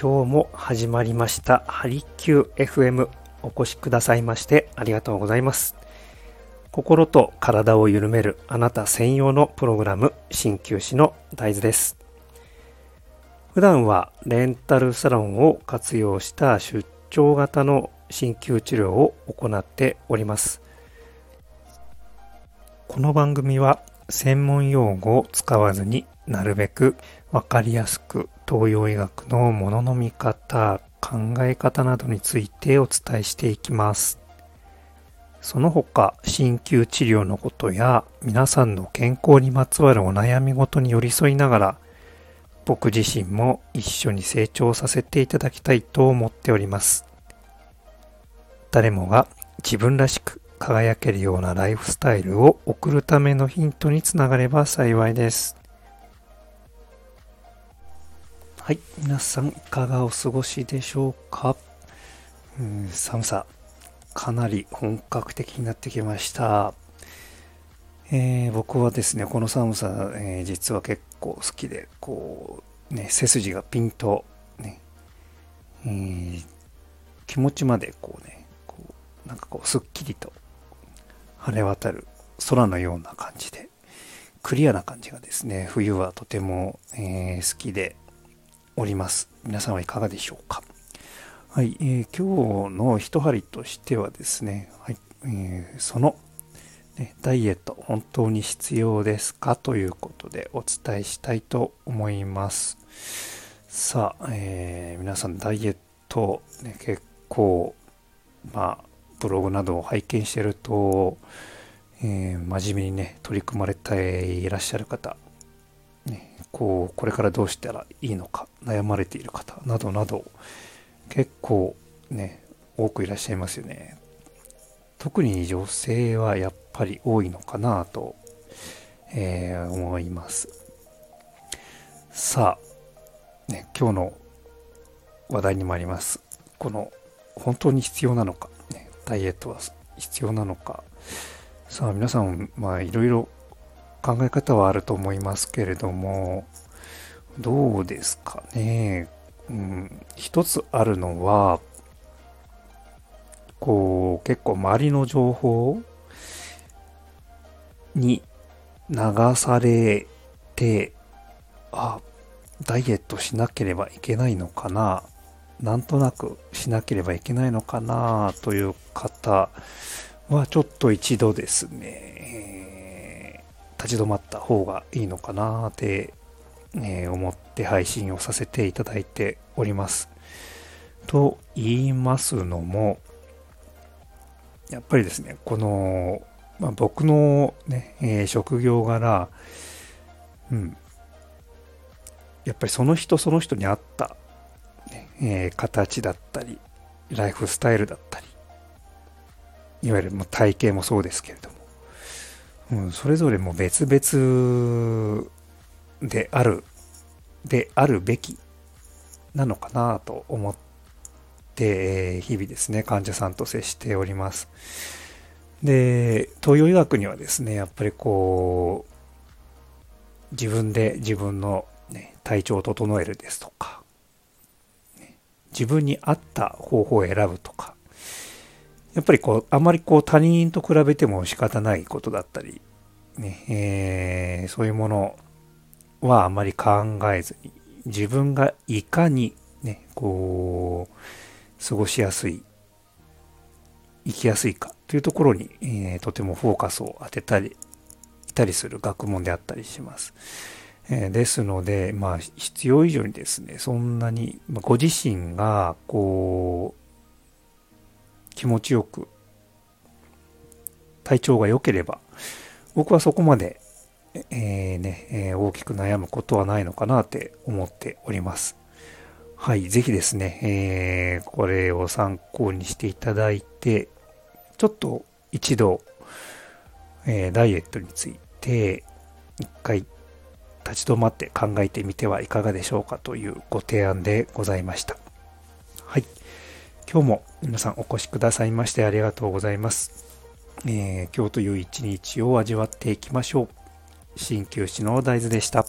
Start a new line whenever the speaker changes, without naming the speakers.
今日も始まりました。ハリキュー FM お越しくださいましてありがとうございます。心と体を緩めるあなた専用のプログラム鍼灸師の大豆です。普段はレンタルサロンを活用した出張型の鍼灸治療を行っております。この番組は専門用語を使わずになるべくわかりやすく東洋医学のものの見方、考え方などについてお伝えしていきます。その他、鍼灸治療のことや皆さんの健康にまつわるお悩みごとに寄り添いながら、僕自身も一緒に成長させていただきたいと思っております。誰もが自分らしく輝けるようなライフスタイルを送るためのヒントにつながれば幸いです。はい、皆さんいかがお過ごしでしょうか、うん、寒さ、かなり本格的になってきました。えー、僕はですね、この寒さ、えー、実は結構好きで、こう、ね、背筋がピンと、ね、えー、気持ちまでこうね、こうなんかこう、すっきりと晴れ渡る空のような感じで、クリアな感じがですね、冬はとても、え、好きで、おります。皆さんはいかがでしょうか？はい、えー、今日の一針としてはですね、はいえー、その、ね、ダイエット本当に必要ですか？ということでお伝えしたいと思います。さあ、えー、皆さんダイエット、ね、結構、まあ、ブログなどを拝見してると、えー、真面目にね、取り組まれていらっしゃる方ねこうこれからどうしたらいいのか悩まれている方などなど結構ね多くいらっしゃいますよね。特に女性はやっぱり多いのかなと、えー、思います。さあ、ね、今日の話題にもあります。この本当に必要なのか、ね、ダイエットは必要なのか。さあ皆さんまあいろいろ考え方はあると思いますけれども、どうですかね。うん、一つあるのは、こう、結構周りの情報に流されて、あ、ダイエットしなければいけないのかな、なんとなくしなければいけないのかなという方はちょっと一度ですね、立ち止まった方がいいのかなって、えー、思って配信をさせていただいております。と言いますのも、やっぱりですね、この、まあ、僕のね、えー、職業柄、うん、やっぱりその人その人に合った、ねえー、形だったり、ライフスタイルだったり、いわゆる体型もそうですけれども、うん、それぞれも別々である、であるべきなのかなと思って、日々ですね、患者さんと接しております。で、東洋医学にはですね、やっぱりこう、自分で自分の、ね、体調を整えるですとか、自分に合った方法を選ぶとか、やっぱりこう、あまりこう他人と比べても仕方ないことだったり、ね、えー、そういうものはあまり考えずに、自分がいかにね、こう、過ごしやすい、生きやすいかというところに、えー、とてもフォーカスを当てたり、いたりする学問であったりします。えー、ですので、まあ、必要以上にですね、そんなに、まあ、ご自身が、こう、気持ちよく、体調が良ければ、僕はそこまで、えー、ね、えー、大きく悩むことはないのかなって思っております。はい、ぜひですね、えー、これを参考にしていただいて、ちょっと一度、えー、ダイエットについて、一回立ち止まって考えてみてはいかがでしょうかというご提案でございました。はい。今日も皆さんお越しくださいましてありがとうございます。えー、今日という一日を味わっていきましょう。鍼灸師の大豆でした。